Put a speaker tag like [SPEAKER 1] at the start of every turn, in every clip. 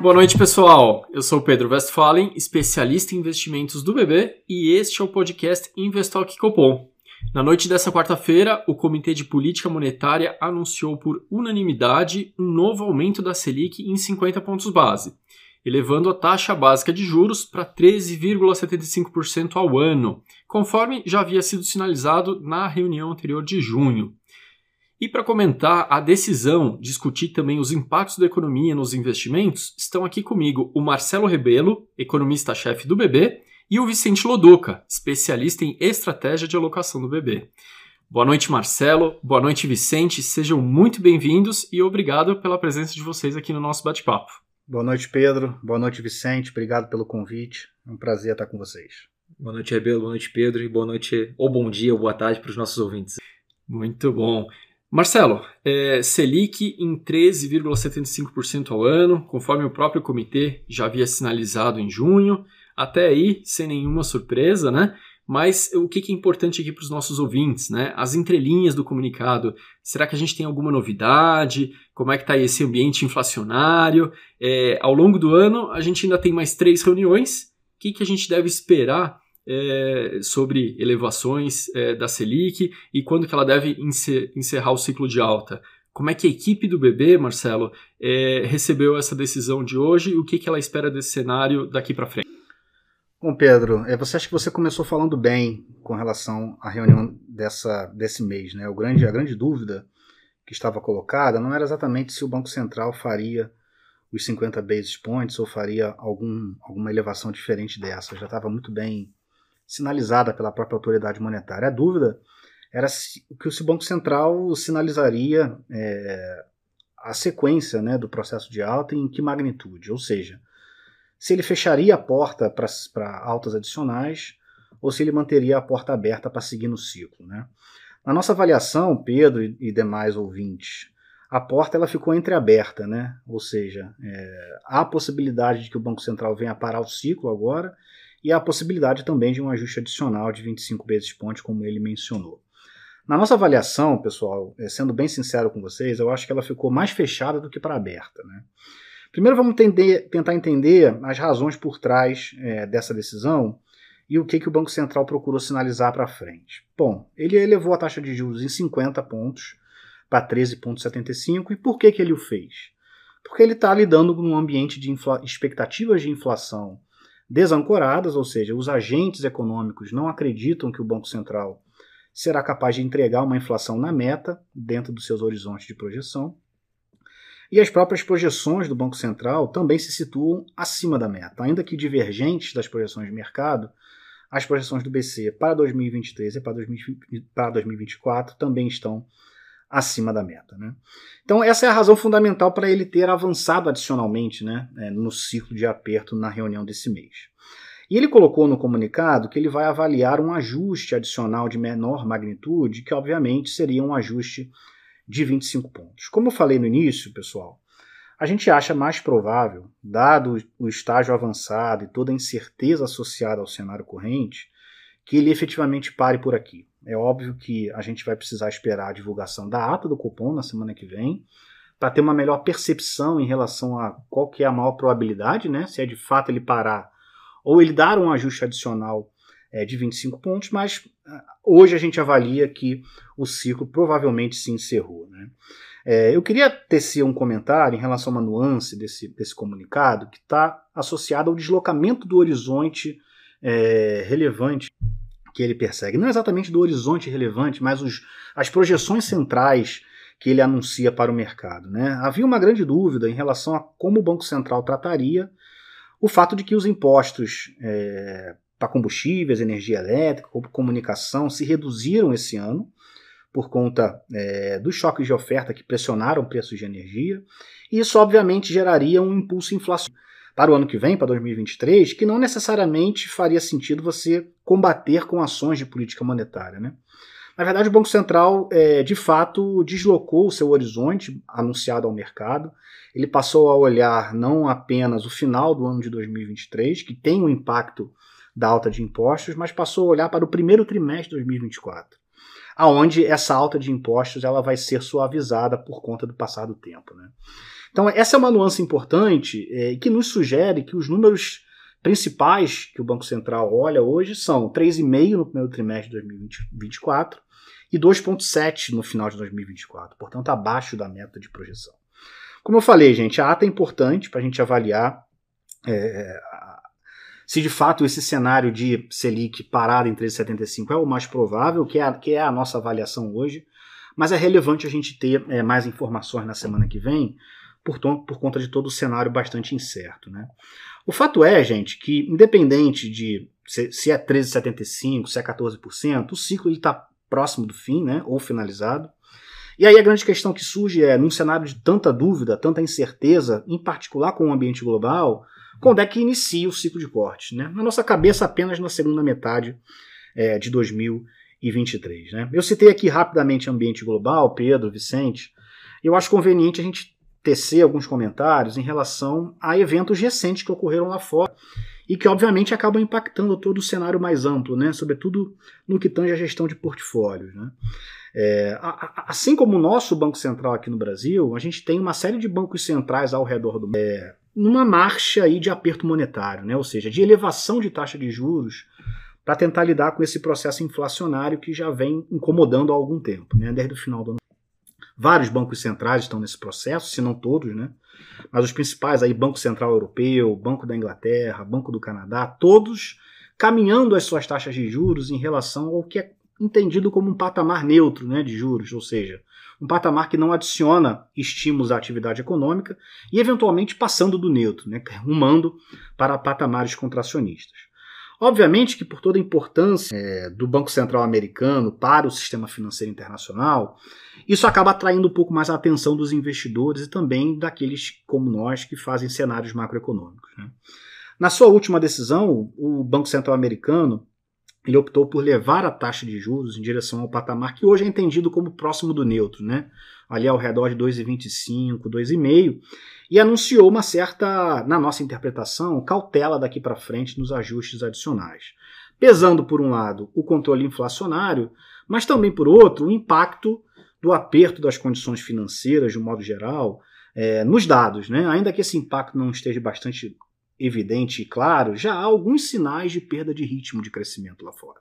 [SPEAKER 1] Boa noite, pessoal. Eu sou Pedro Westphalen, especialista em investimentos do BB, e este é o podcast Investock Copom. Na noite dessa quarta-feira, o Comitê de Política Monetária anunciou por unanimidade um novo aumento da Selic em 50 pontos base, elevando a taxa básica de juros para 13,75% ao ano, conforme já havia sido sinalizado na reunião anterior de junho. E para comentar a decisão, discutir também os impactos da economia nos investimentos, estão aqui comigo o Marcelo Rebelo, economista-chefe do BB, e o Vicente Loduca, especialista em estratégia de alocação do BB. Boa noite, Marcelo. Boa noite, Vicente. Sejam muito bem-vindos e obrigado pela presença de vocês aqui no nosso bate-papo.
[SPEAKER 2] Boa noite, Pedro. Boa noite, Vicente. Obrigado pelo convite. É um prazer estar com vocês.
[SPEAKER 3] Boa noite, Rebelo. Boa noite, Pedro. E boa noite, ou bom dia, ou boa tarde para os nossos ouvintes.
[SPEAKER 1] Muito bom. Marcelo, é, Selic em 13,75% ao ano, conforme o próprio comitê já havia sinalizado em junho, até aí sem nenhuma surpresa, né? Mas o que é importante aqui para os nossos ouvintes, né? As entrelinhas do comunicado. Será que a gente tem alguma novidade? Como é que está esse ambiente inflacionário? É, ao longo do ano, a gente ainda tem mais três reuniões. O que, que a gente deve esperar é, sobre elevações é, da Selic e quando que ela deve encerrar o ciclo de alta. Como é que a equipe do BB, Marcelo, é, recebeu essa decisão de hoje e o que, que ela espera desse cenário daqui para frente?
[SPEAKER 2] Bom, Pedro, você acha que você começou falando bem com relação à reunião dessa, desse mês, né? O grande, a grande dúvida que estava colocada não era exatamente se o Banco Central faria os 50 basis points ou faria algum, alguma elevação diferente dessa. Já estava muito bem sinalizada pela própria autoridade monetária. A dúvida era se, que o Banco Central sinalizaria é, a sequência né, do processo de alta e em que magnitude, ou seja, se ele fecharia a porta para altas adicionais ou se ele manteria a porta aberta para seguir no ciclo. Né? Na nossa avaliação, Pedro e, e demais ouvintes, a porta ela ficou entreaberta, né? ou seja, é, há a possibilidade de que o Banco Central venha parar o ciclo agora e a possibilidade também de um ajuste adicional de 25 basis points, como ele mencionou. Na nossa avaliação, pessoal, é, sendo bem sincero com vocês, eu acho que ela ficou mais fechada do que para aberta. Né? Primeiro vamos tentar entender as razões por trás é, dessa decisão e o que, que o Banco Central procurou sinalizar para frente. Bom, ele elevou a taxa de juros em 50 pontos para 13,75 e por que, que ele o fez? Porque ele está lidando com um ambiente de expectativas de inflação desancoradas, ou seja, os agentes econômicos não acreditam que o Banco Central será capaz de entregar uma inflação na meta, dentro dos seus horizontes de projeção. E as próprias projeções do Banco Central também se situam acima da meta, ainda que divergentes das projeções de mercado. As projeções do BC para 2023 e para 2024 também estão acima da meta. Né? Então, essa é a razão fundamental para ele ter avançado adicionalmente né, é, no ciclo de aperto na reunião desse mês. E ele colocou no comunicado que ele vai avaliar um ajuste adicional de menor magnitude, que obviamente seria um ajuste de 25 pontos. Como eu falei no início, pessoal, a gente acha mais provável, dado o estágio avançado e toda a incerteza associada ao cenário corrente, que ele efetivamente pare por aqui. É óbvio que a gente vai precisar esperar a divulgação da ata do cupom na semana que vem, para ter uma melhor percepção em relação a qual que é a maior probabilidade, né? Se é de fato ele parar ou ele dar um ajuste adicional é, de 25 pontos, mas uh, hoje a gente avalia que o ciclo provavelmente se encerrou. Né? É, eu queria tecer um comentário em relação a uma nuance desse, desse comunicado que está associado ao deslocamento do horizonte é, relevante que ele persegue. Não exatamente do horizonte relevante, mas os, as projeções centrais que ele anuncia para o mercado. Né? Havia uma grande dúvida em relação a como o Banco Central trataria o fato de que os impostos é, para combustíveis, energia elétrica, comunicação se reduziram esse ano por conta é, dos choques de oferta que pressionaram preços de energia. E isso, obviamente, geraria um impulso inflacionário para o ano que vem, para 2023, que não necessariamente faria sentido você combater com ações de política monetária. Né? Na verdade, o Banco Central, é, de fato, deslocou o seu horizonte anunciado ao mercado. Ele passou a olhar não apenas o final do ano de 2023, que tem um impacto da alta de impostos, mas passou a olhar para o primeiro trimestre de 2024. Aonde essa alta de impostos ela vai ser suavizada por conta do passar do tempo. Né? Então, essa é uma nuance importante é, que nos sugere que os números principais que o Banco Central olha hoje são 3,5% no primeiro trimestre de 2024 e 2,7% no final de 2024, portanto, abaixo da meta de projeção. Como eu falei, gente, a ata é importante para a gente avaliar é, se de fato esse cenário de Selic parado em 13,75 é o mais provável, que é, a, que é a nossa avaliação hoje, mas é relevante a gente ter é, mais informações na semana que vem, por, por conta de todo o cenário bastante incerto. Né? O fato é, gente, que independente de se, se é 13,75, se é 14%, o ciclo está próximo do fim, né, ou finalizado. E aí a grande questão que surge é, num cenário de tanta dúvida, tanta incerteza, em particular com o ambiente global, quando é que inicia o ciclo de cortes? Né? Na nossa cabeça, apenas na segunda metade é, de 2023. Né? Eu citei aqui rapidamente ambiente global, Pedro, Vicente. Eu acho conveniente a gente tecer alguns comentários em relação a eventos recentes que ocorreram lá fora e que obviamente acabam impactando todo o cenário mais amplo, né? sobretudo no que tange a gestão de portfólios. Né? É, assim como o nosso Banco Central aqui no Brasil, a gente tem uma série de bancos centrais ao redor do mundo, é, numa marcha aí de aperto monetário, né? ou seja, de elevação de taxa de juros para tentar lidar com esse processo inflacionário que já vem incomodando há algum tempo, né? desde o final do ano. Vários bancos centrais estão nesse processo, se não todos, né? Mas os principais aí, Banco Central Europeu, Banco da Inglaterra, Banco do Canadá, todos caminhando as suas taxas de juros em relação ao que é entendido como um patamar neutro né, de juros, ou seja, um patamar que não adiciona estímulos à atividade econômica e, eventualmente, passando do neutro, né, rumando para patamares contracionistas. Obviamente que, por toda a importância é, do Banco Central americano para o sistema financeiro internacional, isso acaba atraindo um pouco mais a atenção dos investidores e também daqueles como nós que fazem cenários macroeconômicos. Né? Na sua última decisão, o Banco Central americano ele optou por levar a taxa de juros em direção ao patamar que hoje é entendido como próximo do neutro, né? ali ao redor de 2,25, 2,5, e anunciou uma certa, na nossa interpretação, cautela daqui para frente nos ajustes adicionais. Pesando, por um lado, o controle inflacionário, mas também, por outro, o impacto do aperto das condições financeiras, de um modo geral, é, nos dados. Né? Ainda que esse impacto não esteja bastante evidente e claro, já há alguns sinais de perda de ritmo de crescimento lá fora.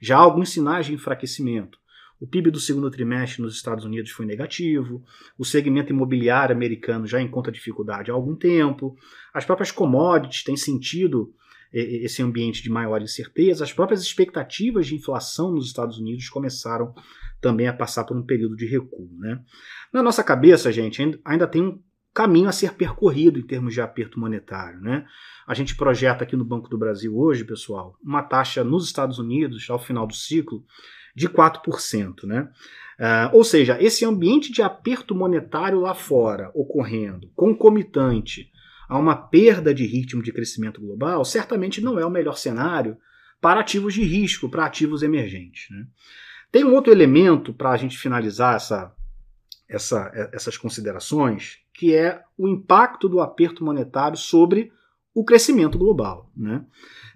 [SPEAKER 2] Já há alguns sinais de enfraquecimento. O PIB do segundo trimestre nos Estados Unidos foi negativo, o segmento imobiliário americano já encontra dificuldade há algum tempo, as próprias commodities têm sentido esse ambiente de maior incerteza, as próprias expectativas de inflação nos Estados Unidos começaram também a passar por um período de recuo. Né? Na nossa cabeça, gente, ainda tem caminho a ser percorrido em termos de aperto monetário. Né? A gente projeta aqui no Banco do Brasil hoje, pessoal, uma taxa nos Estados Unidos, ao final do ciclo, de 4%. Né? Uh, ou seja, esse ambiente de aperto monetário lá fora ocorrendo, concomitante a uma perda de ritmo de crescimento global, certamente não é o melhor cenário para ativos de risco, para ativos emergentes. Né? Tem um outro elemento para a gente finalizar essa, essa, essas considerações, que é o impacto do aperto monetário sobre o crescimento global. Né?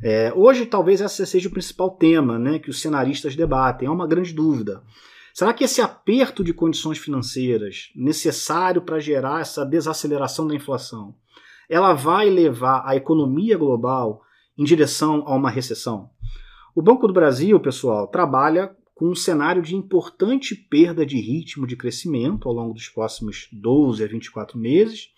[SPEAKER 2] É, hoje, talvez esse seja o principal tema né, que os cenaristas debatem. É uma grande dúvida. Será que esse aperto de condições financeiras necessário para gerar essa desaceleração da inflação, ela vai levar a economia global em direção a uma recessão? O Banco do Brasil, pessoal, trabalha com um cenário de importante perda de ritmo de crescimento ao longo dos próximos 12 a 24 meses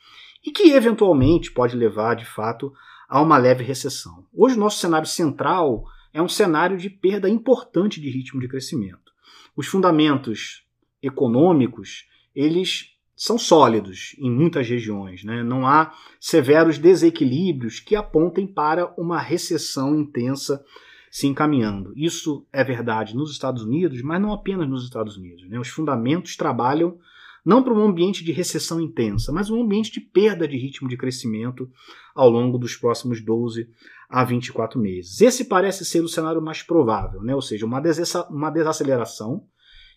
[SPEAKER 2] e que eventualmente pode levar, de fato, a uma leve recessão. Hoje, o nosso cenário central é um cenário de perda importante de ritmo de crescimento. Os fundamentos econômicos, eles são sólidos em muitas regiões. Né? Não há severos desequilíbrios que apontem para uma recessão intensa se encaminhando. Isso é verdade nos Estados Unidos, mas não apenas nos Estados Unidos. Né? Os fundamentos trabalham não para um ambiente de recessão intensa, mas um ambiente de perda de ritmo de crescimento ao longo dos próximos 12 a 24 meses. Esse parece ser o cenário mais provável, né? ou seja, uma, desaceleração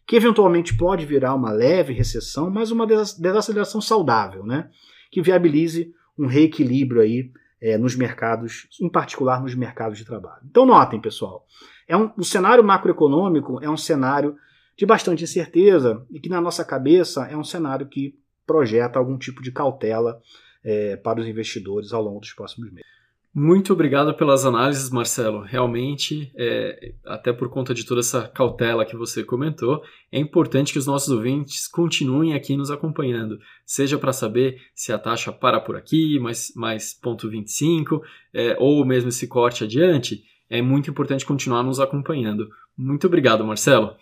[SPEAKER 2] que eventualmente pode virar uma leve recessão, mas uma desaceleração saudável, né? que viabilize um reequilíbrio aí é, nos mercados, em particular nos mercados de trabalho. Então notem, pessoal, é um, o cenário macroeconômico é um cenário de bastante incerteza e que na nossa cabeça é um cenário que projeta algum tipo de cautela é, para os investidores ao longo dos próximos meses.
[SPEAKER 1] Muito obrigado pelas análises, Marcelo. Realmente, é, até por conta de toda essa cautela que você comentou, é importante que os nossos ouvintes continuem aqui nos acompanhando, seja para saber se a taxa para por aqui, mais, mais ponto 25, é, ou mesmo esse corte adiante. É muito importante continuar nos acompanhando. Muito obrigado, Marcelo.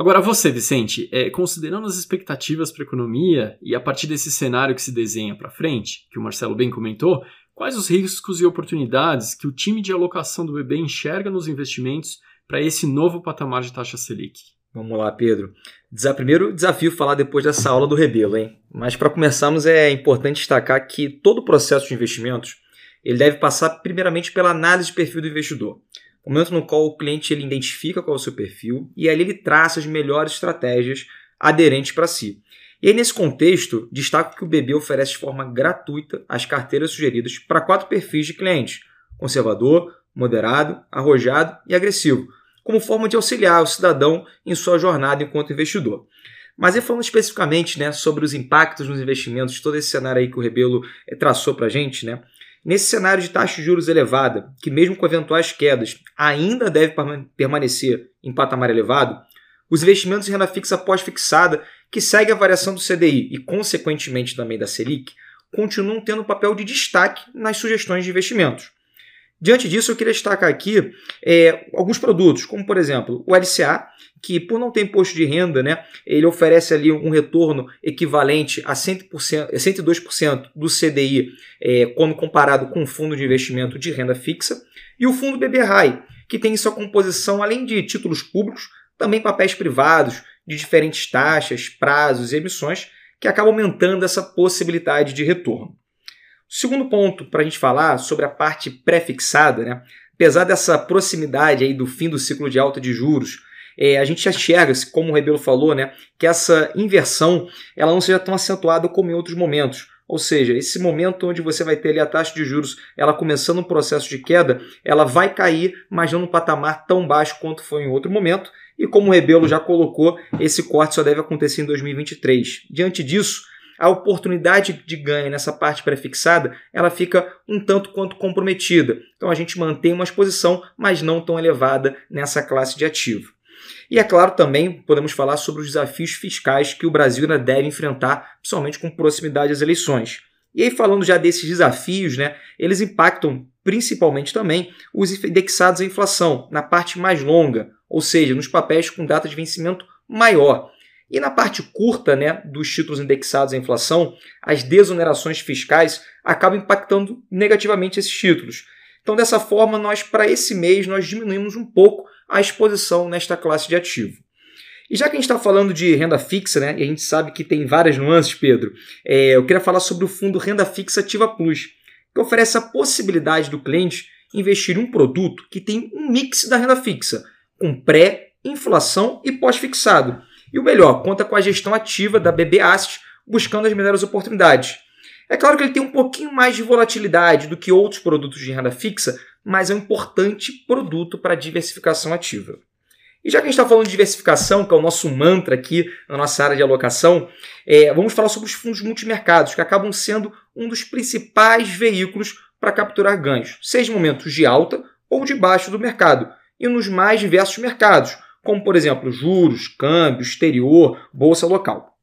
[SPEAKER 1] Agora você, Vicente, é, considerando as expectativas para a economia e a partir desse cenário que se desenha para frente, que o Marcelo bem comentou, Quais os riscos e oportunidades que o time de alocação do BB enxerga nos investimentos para esse novo patamar de taxa Selic?
[SPEAKER 3] Vamos lá, Pedro. Primeiro desafio falar depois dessa aula do Rebelo, hein? Mas para começarmos é importante destacar que todo o processo de investimentos ele deve passar primeiramente pela análise de perfil do investidor. Momento no qual o cliente ele identifica qual é o seu perfil e ali ele traça as melhores estratégias aderentes para si. E aí, nesse contexto, destaco que o BB oferece de forma gratuita as carteiras sugeridas para quatro perfis de clientes: conservador, moderado, arrojado e agressivo, como forma de auxiliar o cidadão em sua jornada enquanto investidor. Mas e falando especificamente né, sobre os impactos nos investimentos, todo esse cenário aí que o Rebelo eh, traçou para a gente, né, nesse cenário de taxa de juros elevada, que mesmo com eventuais quedas ainda deve permanecer em patamar elevado, os investimentos em renda fixa pós-fixada que segue a variação do CDI e, consequentemente, também da Selic, continuam tendo um papel de destaque nas sugestões de investimentos. Diante disso, eu queria destacar aqui é, alguns produtos, como por exemplo o LCA, que por não ter imposto de renda, né, ele oferece ali um retorno equivalente a 100%, 102% do CDI é, quando comparado com o fundo de investimento de renda fixa, e o fundo BB High, que tem em sua composição, além de títulos públicos, também papéis privados, de diferentes taxas, prazos e emissões que acaba aumentando essa possibilidade de retorno. O segundo ponto para a gente falar sobre a parte pré-fixada, né? apesar dessa proximidade aí do fim do ciclo de alta de juros, é, a gente enxerga, como o Rebelo falou, né, que essa inversão ela não seja tão acentuada como em outros momentos. Ou seja, esse momento onde você vai ter ali a taxa de juros, ela começando um processo de queda, ela vai cair, mas não num patamar tão baixo quanto foi em outro momento, e como o Rebelo já colocou, esse corte só deve acontecer em 2023. Diante disso, a oportunidade de ganho nessa parte prefixada ela fica um tanto quanto comprometida. Então a gente mantém uma exposição, mas não tão elevada nessa classe de ativo. E é claro também podemos falar sobre os desafios fiscais que o Brasil ainda deve enfrentar, principalmente com proximidade às eleições. E aí falando já desses desafios, né, eles impactam principalmente também os indexados à inflação, na parte mais longa, ou seja, nos papéis com data de vencimento maior. E na parte curta né, dos títulos indexados à inflação, as desonerações fiscais acabam impactando negativamente esses títulos. Então, dessa forma, nós para esse mês nós diminuímos um pouco a exposição nesta classe de ativo. E já que a gente está falando de renda fixa, né, e a gente sabe que tem várias nuances, Pedro, é, eu queria falar sobre o fundo Renda Fixa Ativa Plus, que oferece a possibilidade do cliente investir em um produto que tem um mix da renda fixa, com pré, inflação e pós-fixado. E o melhor, conta com a gestão ativa da BB buscando as melhores oportunidades. É claro que ele tem um pouquinho mais de volatilidade do que outros produtos de renda fixa, mas é um importante produto para diversificação ativa. E já que a gente está falando de diversificação, que é o nosso mantra aqui na nossa área de alocação, é, vamos falar sobre os fundos multimercados, que acabam sendo um dos principais veículos para capturar ganhos, seja em momentos de alta ou de baixo do mercado, e nos mais diversos mercados, como por exemplo juros, câmbio, exterior, bolsa local.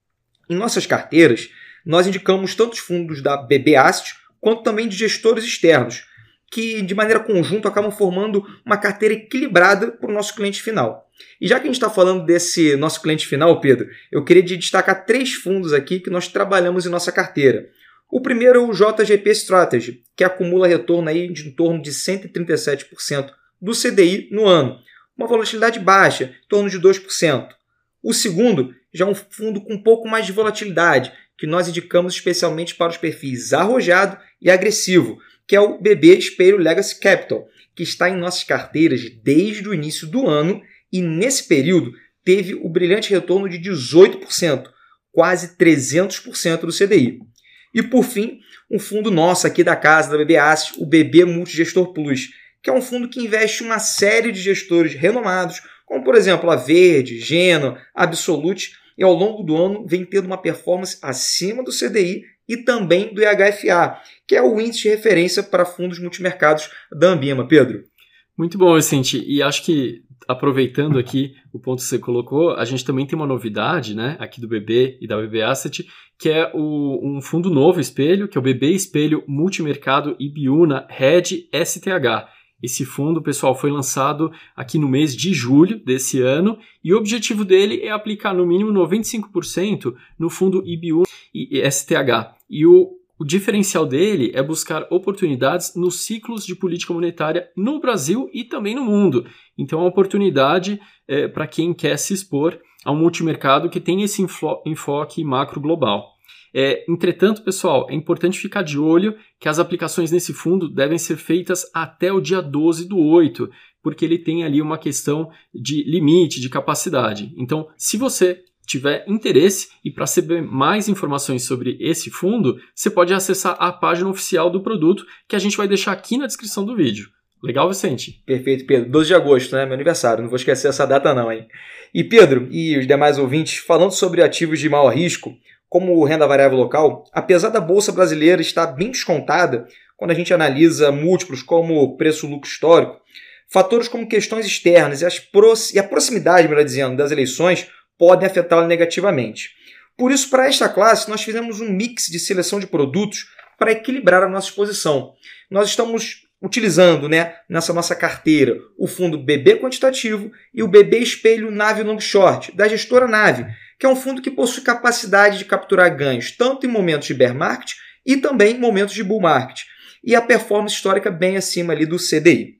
[SPEAKER 3] Em nossas carteiras, nós indicamos tanto os fundos da BB Asset quanto também de gestores externos, que de maneira conjunta acabam formando uma carteira equilibrada para o nosso cliente final. E já que a gente está falando desse nosso cliente final, Pedro, eu queria destacar três fundos aqui que nós trabalhamos em nossa carteira. O primeiro é o JGP Strategy, que acumula retorno aí de em torno de 137% do CDI no ano, uma volatilidade baixa, em torno de 2%. O segundo já é um fundo com um pouco mais de volatilidade, que nós indicamos especialmente para os perfis arrojado e agressivo, que é o BB Espelho Legacy Capital, que está em nossas carteiras desde o início do ano e nesse período teve o brilhante retorno de 18%, quase 300% do CDI. E por fim, um fundo nosso aqui da casa da BB Asset, o BB Multigestor Plus, que é um fundo que investe uma série de gestores renomados como por exemplo a Verde, Geno, Absolute, e ao longo do ano vem tendo uma performance acima do CDI e também do IHFA, que é o índice de referência para fundos multimercados da Ambima. Pedro.
[SPEAKER 1] Muito bom, Vicente. E acho que aproveitando aqui o ponto que você colocou, a gente também tem uma novidade, né, aqui do BB e da BB Asset, que é o, um fundo novo espelho, que é o BB Espelho Multimercado Ibiúna Red STH. Esse fundo, pessoal, foi lançado aqui no mês de julho desse ano e o objetivo dele é aplicar no mínimo 95% no fundo IBU e STH. E o, o diferencial dele é buscar oportunidades nos ciclos de política monetária no Brasil e também no mundo. Então, é uma oportunidade é, para quem quer se expor a um multimercado que tem esse enfoque macro global. É, entretanto, pessoal, é importante ficar de olho que as aplicações nesse fundo devem ser feitas até o dia 12 do 8, porque ele tem ali uma questão de limite, de capacidade. Então, se você tiver interesse e para saber mais informações sobre esse fundo, você pode acessar a página oficial do produto que a gente vai deixar aqui na descrição do vídeo. Legal, Vicente?
[SPEAKER 3] Perfeito, Pedro. 12 de agosto, né? Meu aniversário. Não vou esquecer essa data, não, hein? E Pedro e os demais ouvintes, falando sobre ativos de maior risco, como renda variável local, apesar da bolsa brasileira estar bem descontada quando a gente analisa múltiplos como preço-lucro histórico, fatores como questões externas e, e a proximidade, melhor dizendo, das eleições podem afetá-la negativamente. Por isso, para esta classe, nós fizemos um mix de seleção de produtos para equilibrar a nossa exposição. Nós estamos utilizando né, nessa nossa carteira o fundo BB Quantitativo e o BB Espelho Nave Long Short, da gestora Nave, que é um fundo que possui capacidade de capturar ganhos tanto em momentos de bear market e também em momentos de bull market, e a performance histórica bem acima ali do CDI.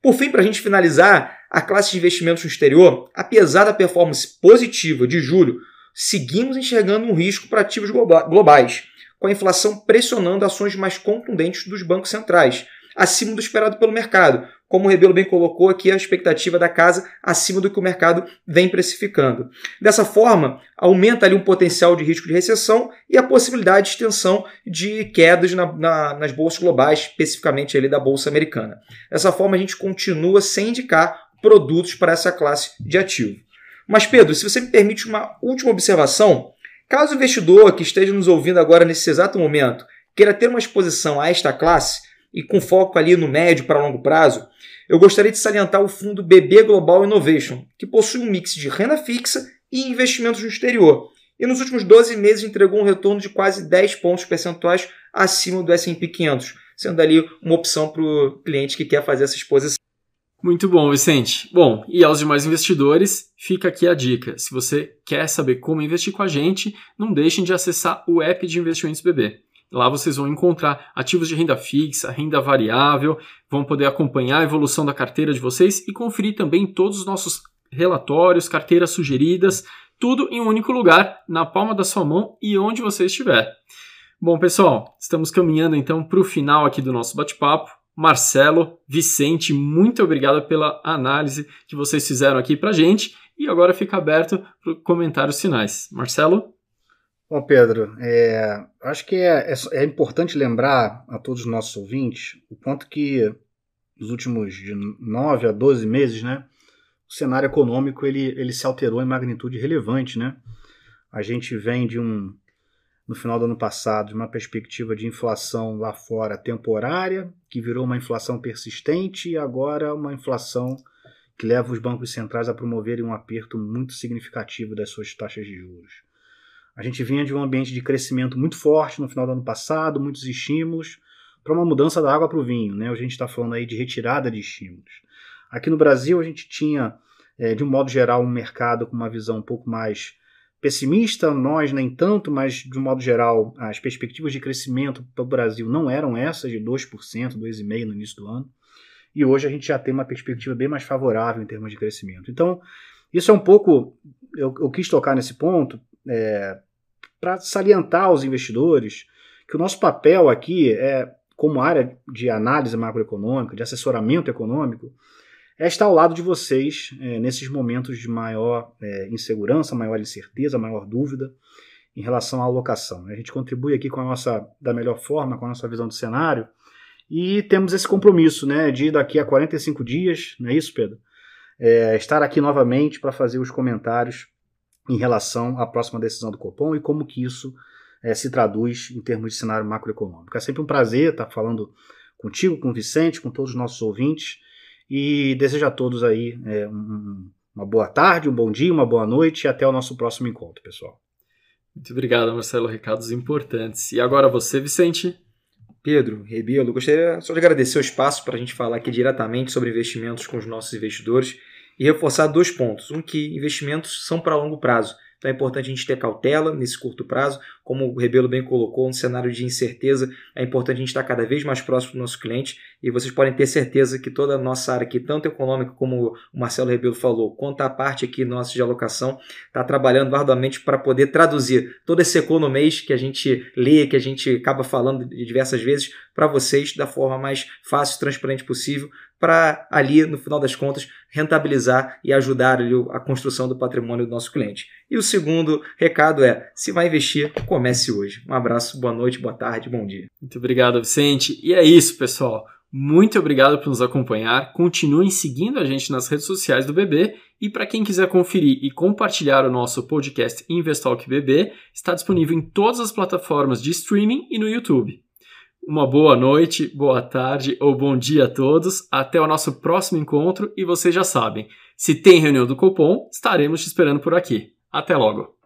[SPEAKER 3] Por fim, para a gente finalizar, a classe de investimentos no exterior, apesar da performance positiva de julho, seguimos enxergando um risco para ativos globais, com a inflação pressionando ações mais contundentes dos bancos centrais, acima do esperado pelo mercado, como o Rebelo bem colocou aqui, a expectativa da casa acima do que o mercado vem precificando. Dessa forma, aumenta ali um potencial de risco de recessão e a possibilidade de extensão de quedas na, na, nas bolsas globais, especificamente ali da bolsa americana. Dessa forma, a gente continua sem indicar produtos para essa classe de ativo. Mas, Pedro, se você me permite uma última observação, caso o investidor que esteja nos ouvindo agora nesse exato momento queira ter uma exposição a esta classe, e com foco ali no médio para longo prazo, eu gostaria de salientar o fundo BB Global Innovation, que possui um mix de renda fixa e investimentos no exterior. E nos últimos 12 meses entregou um retorno de quase 10 pontos percentuais acima do S&P 500, sendo ali uma opção para o cliente que quer fazer essa exposição.
[SPEAKER 1] Muito bom, Vicente. Bom, e aos demais investidores, fica aqui a dica. Se você quer saber como investir com a gente, não deixem de acessar o app de investimentos BB. Lá vocês vão encontrar ativos de renda fixa, renda variável, vão poder acompanhar a evolução da carteira de vocês e conferir também todos os nossos relatórios, carteiras sugeridas, tudo em um único lugar, na palma da sua mão e onde você estiver. Bom, pessoal, estamos caminhando então para o final aqui do nosso bate-papo. Marcelo, Vicente, muito obrigado pela análise que vocês fizeram aqui para gente. E agora fica aberto para comentários finais. Marcelo?
[SPEAKER 2] Bom, Pedro, é, acho que é, é, é, importante lembrar a todos os nossos ouvintes o quanto que nos últimos de 9 a 12 meses, né, o cenário econômico ele, ele se alterou em magnitude relevante. Né? A gente vem de um, no final do ano passado, de uma perspectiva de inflação lá fora temporária, que virou uma inflação persistente, e agora uma inflação que leva os bancos centrais a promoverem um aperto muito significativo das suas taxas de juros. A gente vinha de um ambiente de crescimento muito forte no final do ano passado, muitos estímulos, para uma mudança da água para o vinho. Né? A gente está falando aí de retirada de estímulos. Aqui no Brasil, a gente tinha, é, de um modo geral, um mercado com uma visão um pouco mais pessimista, nós nem tanto, mas de um modo geral, as perspectivas de crescimento para o Brasil não eram essas, de 2%, 2,5% no início do ano. E hoje a gente já tem uma perspectiva bem mais favorável em termos de crescimento. Então, isso é um pouco. Eu, eu quis tocar nesse ponto é, para salientar aos investidores que o nosso papel aqui é, como área de análise macroeconômica, de assessoramento econômico, é estar ao lado de vocês é, nesses momentos de maior é, insegurança, maior incerteza, maior dúvida em relação à alocação. A gente contribui aqui com a nossa, da melhor forma, com a nossa visão do cenário, e temos esse compromisso né, de daqui a 45 dias, não é isso, Pedro? é, estar aqui novamente para fazer os comentários em relação à próxima decisão do Copom e como que isso é, se traduz em termos de cenário macroeconômico. É sempre um prazer estar falando contigo, com o Vicente, com todos os nossos ouvintes e desejo a todos aí é, um, uma boa tarde, um bom dia, uma boa noite e até o nosso próximo encontro, pessoal.
[SPEAKER 1] Muito obrigado, Marcelo. Recados importantes. E agora você, Vicente?
[SPEAKER 3] Pedro, Rebelo, gostaria só de agradecer o espaço para a gente falar aqui diretamente sobre investimentos com os nossos investidores e reforçar dois pontos. Um, que investimentos são para longo prazo. Então é importante a gente ter cautela nesse curto prazo. Como o Rebelo bem colocou, um cenário de incerteza, é importante a gente estar cada vez mais próximo do nosso cliente. E vocês podem ter certeza que toda a nossa área aqui, tanto econômica como o Marcelo Rebelo falou, quanto a parte aqui nossa de alocação, está trabalhando arduamente para poder traduzir todo esse economês que a gente lê, que a gente acaba falando diversas vezes, para vocês da forma mais fácil e transparente possível, para ali, no final das contas, rentabilizar e ajudar ali a construção do patrimônio do nosso cliente. E o segundo recado é: se vai investir, comece hoje. Um abraço, boa noite, boa tarde, bom dia.
[SPEAKER 1] Muito obrigado, Vicente. E é isso, pessoal. Muito obrigado por nos acompanhar. Continuem seguindo a gente nas redes sociais do BB. E para quem quiser conferir e compartilhar o nosso podcast Investalk BB, está disponível em todas as plataformas de streaming e no YouTube. Uma boa noite, boa tarde ou bom dia a todos. Até o nosso próximo encontro e vocês já sabem, se tem reunião do Copom, estaremos te esperando por aqui. Até logo!